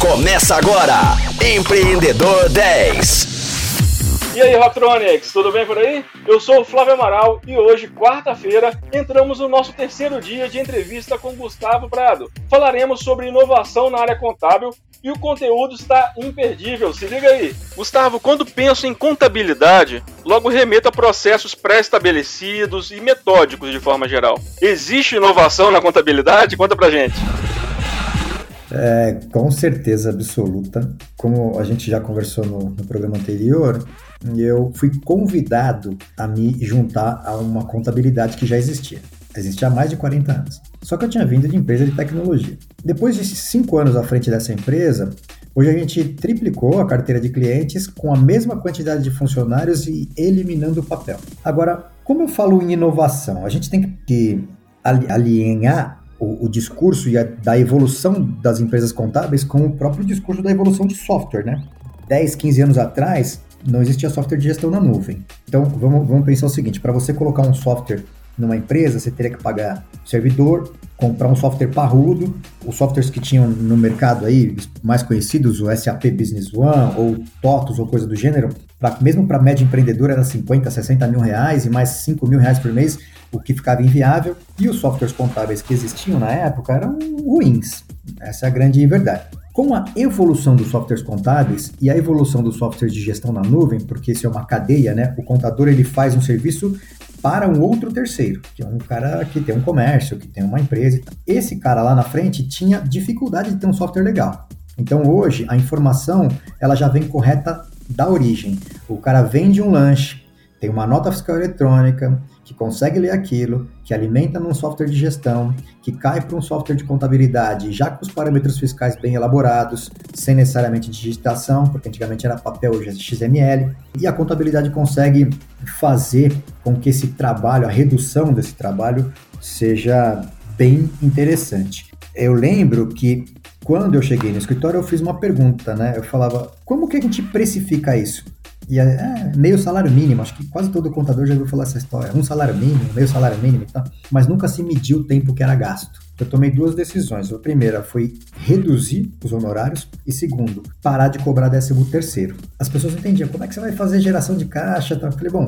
Começa agora, Empreendedor 10. E aí, Rocktronics, tudo bem por aí? Eu sou o Flávio Amaral e hoje, quarta-feira, entramos no nosso terceiro dia de entrevista com Gustavo Prado. Falaremos sobre inovação na área contábil e o conteúdo está imperdível. Se liga aí. Gustavo, quando penso em contabilidade, logo remeto a processos pré-estabelecidos e metódicos de forma geral. Existe inovação na contabilidade? Conta pra gente. É, com certeza absoluta. Como a gente já conversou no, no programa anterior, eu fui convidado a me juntar a uma contabilidade que já existia. Existia há mais de 40 anos. Só que eu tinha vindo de empresa de tecnologia. Depois de cinco anos à frente dessa empresa, hoje a gente triplicou a carteira de clientes com a mesma quantidade de funcionários e eliminando o papel. Agora, como eu falo em inovação, a gente tem que alinhar o, o discurso a, da evolução das empresas contábeis com o próprio discurso da evolução de software, né? 10, 15 anos atrás, não existia software de gestão na nuvem. Então, vamos, vamos pensar o seguinte: para você colocar um software numa empresa, você teria que pagar servidor, comprar um software parrudo, os softwares que tinham no mercado aí, mais conhecidos, o SAP Business One ou TOTOS ou coisa do gênero, pra, mesmo para média empreendedora era 50, 60 mil reais e mais 5 mil reais por mês, o que ficava inviável, e os softwares contábeis que existiam na época eram ruins. Essa é a grande verdade. Com a evolução dos softwares contábeis e a evolução dos softwares de gestão na nuvem, porque isso é uma cadeia, né? O contador ele faz um serviço para um outro terceiro, que é um cara que tem um comércio, que tem uma empresa. Esse cara lá na frente tinha dificuldade de ter um software legal. Então hoje a informação ela já vem correta da origem. O cara vende um lanche, tem uma nota fiscal eletrônica, que consegue ler aquilo, que alimenta num software de gestão, que cai para um software de contabilidade, já com os parâmetros fiscais bem elaborados, sem necessariamente digitação, porque antigamente era papel, hoje é XML, e a contabilidade consegue fazer com que esse trabalho, a redução desse trabalho, seja bem interessante. Eu lembro que quando eu cheguei no escritório, eu fiz uma pergunta, né? Eu falava, como que a gente precifica isso? E é, é, meio salário mínimo, acho que quase todo contador já ouviu falar essa história. Um salário mínimo, meio salário mínimo e tal, mas nunca se mediu o tempo que era gasto. Eu tomei duas decisões. A primeira foi reduzir os honorários e segundo, parar de cobrar décimo terceiro. As pessoas entendiam como é que você vai fazer geração de caixa. Eu falei, bom,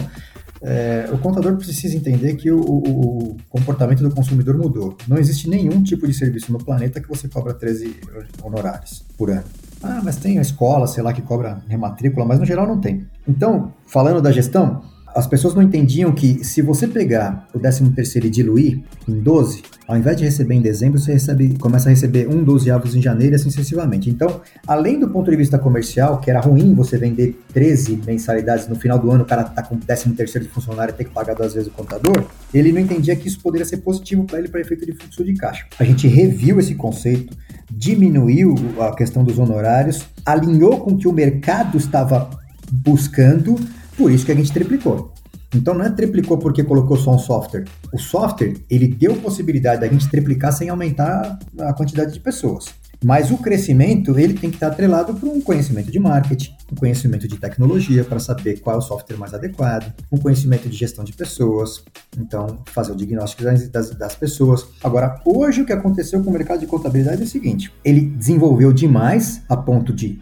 é, o contador precisa entender que o, o, o, comportamento do consumidor mudou. Não existe nenhum tipo de serviço no planeta que você cobra 13 honorários por ano. Ah, mas tem a escola, sei lá, que cobra rematrícula, mas no geral não tem. Então, falando da gestão, as pessoas não entendiam que se você pegar o 13 terceiro e diluir em 12, ao invés de receber em dezembro, você recebe, começa a receber um 12 avos em janeiro e assim sucessivamente. Então, além do ponto de vista comercial, que era ruim você vender 13 mensalidades no final do ano, o cara tá com o 13 terceiro de funcionário e tem que pagar duas vezes o contador, ele não entendia que isso poderia ser positivo para ele para efeito de fluxo de caixa. A gente reviu esse conceito, diminuiu a questão dos honorários, alinhou com o que o mercado estava buscando, por isso que a gente triplicou. Então não é triplicou porque colocou só um software. O software, ele deu possibilidade da gente triplicar sem aumentar a quantidade de pessoas. Mas o crescimento, ele tem que estar atrelado para um conhecimento de marketing, um conhecimento de tecnologia para saber qual é o software mais adequado, um conhecimento de gestão de pessoas, então fazer o diagnóstico das, das, das pessoas. Agora, hoje o que aconteceu com o mercado de contabilidade é o seguinte, ele desenvolveu demais a ponto de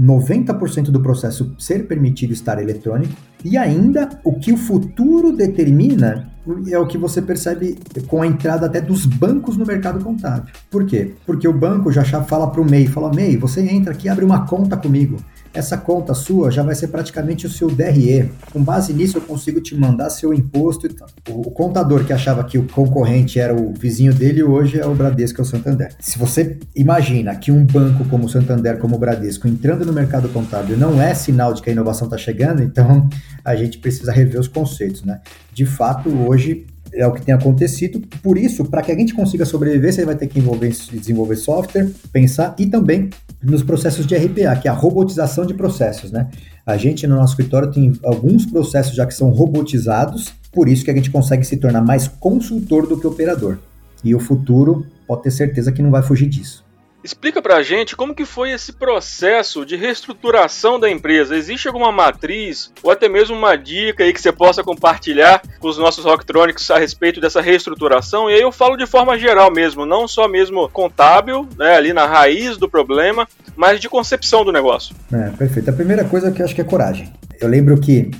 90% do processo ser permitido estar eletrônico, e ainda o que o futuro determina é o que você percebe com a entrada até dos bancos no mercado contábil. Por quê? Porque o banco já fala para o MEI, fala, MEI, você entra aqui abre uma conta comigo essa conta sua já vai ser praticamente o seu DRE. Com base nisso, eu consigo te mandar seu imposto e tal. O, contador que achava que o concorrente era o vizinho dele, hoje é o Bradesco, é o Santander. Se você imagina que um banco como o Santander, como o Bradesco, entrando no mercado contábil não é sinal de que a inovação está chegando, então a gente precisa rever os conceitos, né? De fato, hoje é o que tem acontecido. Por isso, para que a gente consiga sobreviver, você vai ter que envolver, desenvolver software, pensar e também nos processos de RPA, que é a robotização de processos, né? A gente no nosso escritório tem alguns processos já que são robotizados, por isso que a gente consegue se tornar mais consultor do que operador. E o futuro pode ter certeza que não vai fugir disso. Explica pra gente como que foi esse processo de reestruturação da empresa. Existe alguma matriz ou até mesmo uma dica aí que você possa compartilhar com os nossos rocktronics a respeito dessa reestruturação? E aí eu falo de forma geral mesmo, não só mesmo contábil, né, ali na raiz do problema, mas de concepção do negócio. É, perfeito. A primeira coisa que eu acho que é coragem. Eu lembro que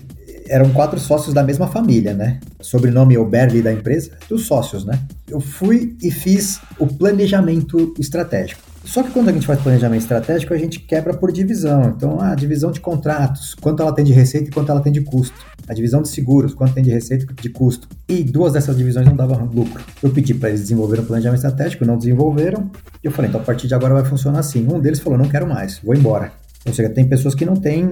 eram quatro sócios da mesma família, né? Sobrenome Oberli da empresa, dos sócios, né? Eu fui e fiz o planejamento estratégico. Só que quando a gente faz planejamento estratégico, a gente quebra por divisão. Então, a divisão de contratos, quanto ela tem de receita e quanto ela tem de custo. A divisão de seguros, quanto tem de receita e de custo. E duas dessas divisões não davam lucro. Eu pedi para eles desenvolverem um planejamento estratégico, não desenvolveram. E eu falei, então a partir de agora vai funcionar assim. Um deles falou, não quero mais, vou embora. Ou seja, tem pessoas que não têm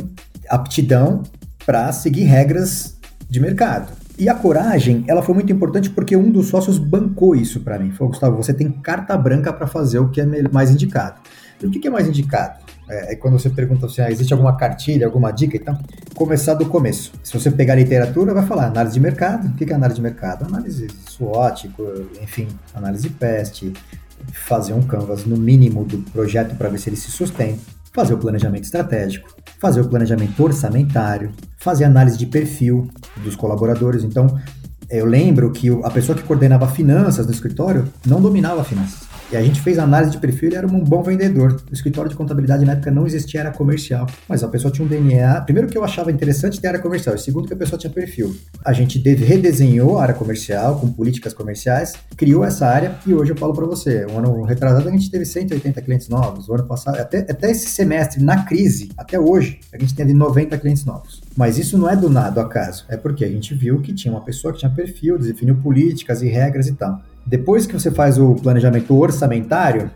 aptidão para seguir regras de mercado. E a coragem, ela foi muito importante porque um dos sócios bancou isso para mim. Falou, Gustavo, você tem carta branca para fazer o que é mais indicado. E o que é mais indicado? É, é quando você pergunta assim, ah, existe alguma cartilha, alguma dica? Então, começar do começo. Se você pegar a literatura, vai falar análise de mercado. O que é análise de mercado? Análise SWOT, enfim, análise PEST, fazer um canvas no mínimo do projeto para ver se ele se sustenta fazer o planejamento estratégico, fazer o planejamento orçamentário, fazer análise de perfil dos colaboradores. Então, eu lembro que a pessoa que coordenava finanças no escritório não dominava finanças. E a gente fez análise de perfil, ele era um bom vendedor. O escritório de contabilidade na época não existia, era comercial. Mas a pessoa tinha um DNA. Primeiro que eu achava interessante ter área comercial, e segundo que a pessoa tinha perfil. A gente redesenhou a área comercial com políticas comerciais, criou essa área e hoje eu falo para você, um ano retrasado a gente teve 180 clientes novos, o ano passado, até, até esse semestre, na crise, até hoje, a gente teve 90 clientes novos. Mas isso não é do nada, acaso. É porque a gente viu que tinha uma pessoa que tinha perfil, definiu políticas e regras e tal. Depois que você faz o planejamento orçamentário,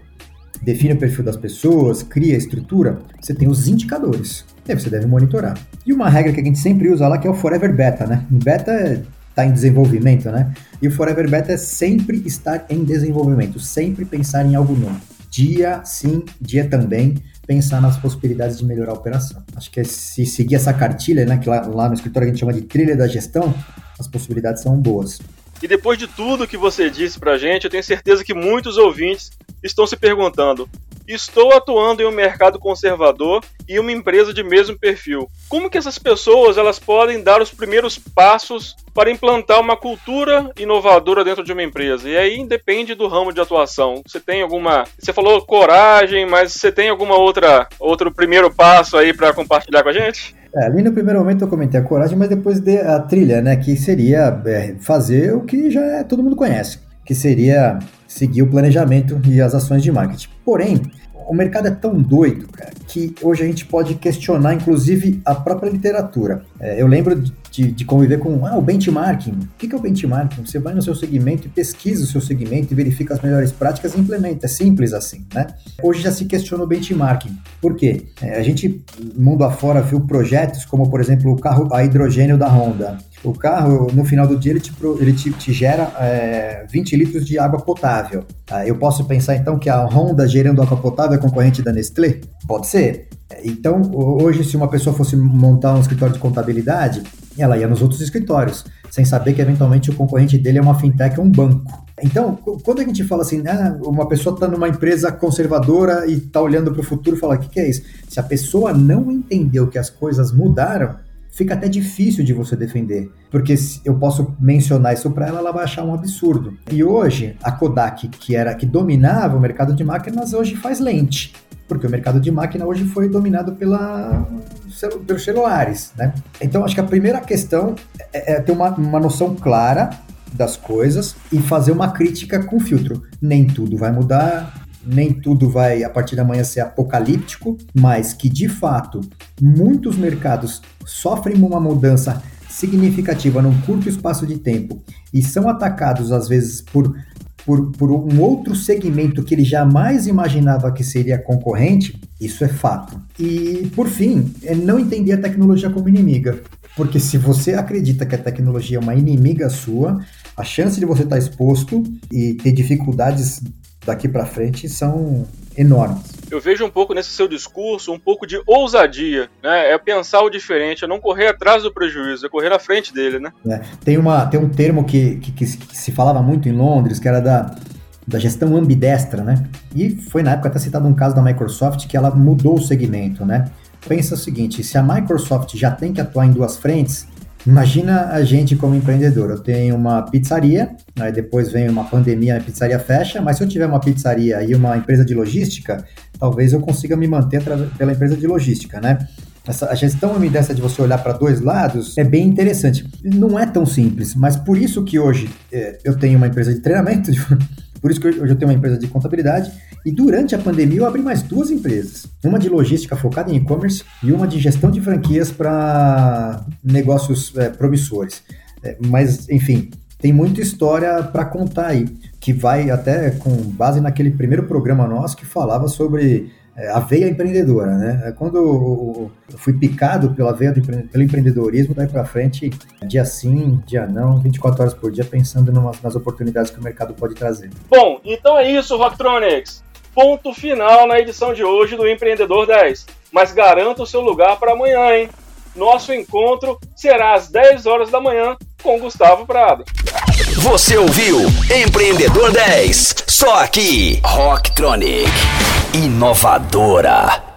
define o perfil das pessoas, cria a estrutura, você tem os indicadores. E aí você deve monitorar. E uma regra que a gente sempre usa lá que é o Forever Beta, né? O beta está em desenvolvimento, né? E o Forever Beta é sempre estar em desenvolvimento, sempre pensar em algo novo. Dia sim, dia também, pensar nas possibilidades de melhorar a operação. Acho que é se seguir essa cartilha, né, que lá, lá no escritório a gente chama de trilha da gestão, as possibilidades são boas. E depois de tudo que você disse pra gente, eu tenho certeza que muitos ouvintes estão se perguntando: estou atuando em um mercado conservador e uma empresa de mesmo perfil. Como que essas pessoas elas podem dar os primeiros passos para implantar uma cultura inovadora dentro de uma empresa? E aí depende do ramo de atuação. Você tem alguma, você falou coragem, mas você tem alguma outra outro primeiro passo aí para compartilhar com a gente? É, ali no primeiro momento eu comentei a coragem, mas depois de a trilha, né? Que seria é, fazer o que já é, todo mundo conhece, que seria seguir o planejamento e as ações de marketing. Porém, o mercado é tão doido, cara, que hoje a gente pode questionar, inclusive, a própria literatura. É, eu lembro de, de, conviver com ah, o benchmarking. O que é o benchmarking? Você vai no seu segmento e pesquisa o seu segmento e verifica as melhores práticas e implementa. É simples assim, né? Hoje já se questiona o benchmarking. Por quê? É, a gente, mundo afora, viu projetos como, por exemplo, o carro a hidrogênio da Honda. O carro, no final do dia, ele te, ele te, te gera é, 20 litros de água potável. Ah, eu posso pensar, então, que a Honda gerando água potável é concorrente da Nestlé? Pode ser. Então, hoje, se uma pessoa fosse montar um escritório de contabilidade, ela ia nos outros escritórios, sem saber que, eventualmente, o concorrente dele é uma fintech ou um banco. Então, quando a gente fala assim, ah, uma pessoa está numa empresa conservadora e está olhando para o futuro e fala, o que, que é isso? Se a pessoa não entendeu que as coisas mudaram, fica até difícil de você defender, porque eu posso mencionar isso para ela, ela vai achar um absurdo. E hoje a Kodak, que era que dominava o mercado de máquinas, hoje faz lente, porque o mercado de máquina hoje foi dominado pela pelos celulares, né? Então acho que a primeira questão é, é ter uma, uma noção clara das coisas e fazer uma crítica com filtro. Nem tudo vai mudar, nem tudo vai a partir da manhã ser apocalíptico, mas que de fato muitos mercados sofrem uma mudança significativa num curto espaço de tempo e são atacados às vezes por, por, por um outro segmento que ele jamais imaginava que seria concorrente, isso é fato. E por fim, é não entender a tecnologia como inimiga. Porque se você acredita que a tecnologia é uma inimiga sua, a chance de você estar exposto e ter dificuldades daqui para frente são enormes. Eu vejo um pouco nesse seu discurso um pouco de ousadia, né? É pensar o diferente, é não correr atrás do prejuízo, é correr à frente dele, né? É. Tem, uma, tem um termo que, que, que, se falava muito em Londres, que era da da gestão ambidestra, né? E foi na época até citado um caso da Microsoft que ela mudou o segmento, né? Pensa o seguinte, se a Microsoft já tem que atuar em duas frentes, imagina a gente como empreendedor. Eu tenho uma pizzaria, aí depois vem uma pandemia, a pizzaria fecha, mas se eu tiver uma pizzaria e uma empresa de logística, talvez eu consiga me manter pela empresa de logística, né? essa, a gestão dessa de você olhar para dois lados é bem interessante. Não é tão simples, mas por isso que hoje é, eu tenho uma empresa de treinamento, por isso que hoje eu tenho uma empresa de contabilidade, e durante a pandemia eu abri mais duas empresas. Uma de logística focada em e-commerce e uma de gestão de franquias para negócios é, promissores. É, mas, enfim, tem muita história para contar aí, que vai até com base naquele primeiro programa nosso que falava sobre a veia empreendedora, né? É quando eu fui picado pela veia do pelo empreendedorismo, daí para frente, dia sim, dia não, 24 horas por dia, pensando nas oportunidades que o mercado pode trazer. Bom, então é isso, Rocktronics. Ponto final na edição de hoje do Empreendedor 10. Mas garanta o seu lugar para amanhã, hein? Nosso encontro será às 10 horas da manhã com Gustavo Prado. Você ouviu Empreendedor 10, só aqui, Rocktronic, inovadora.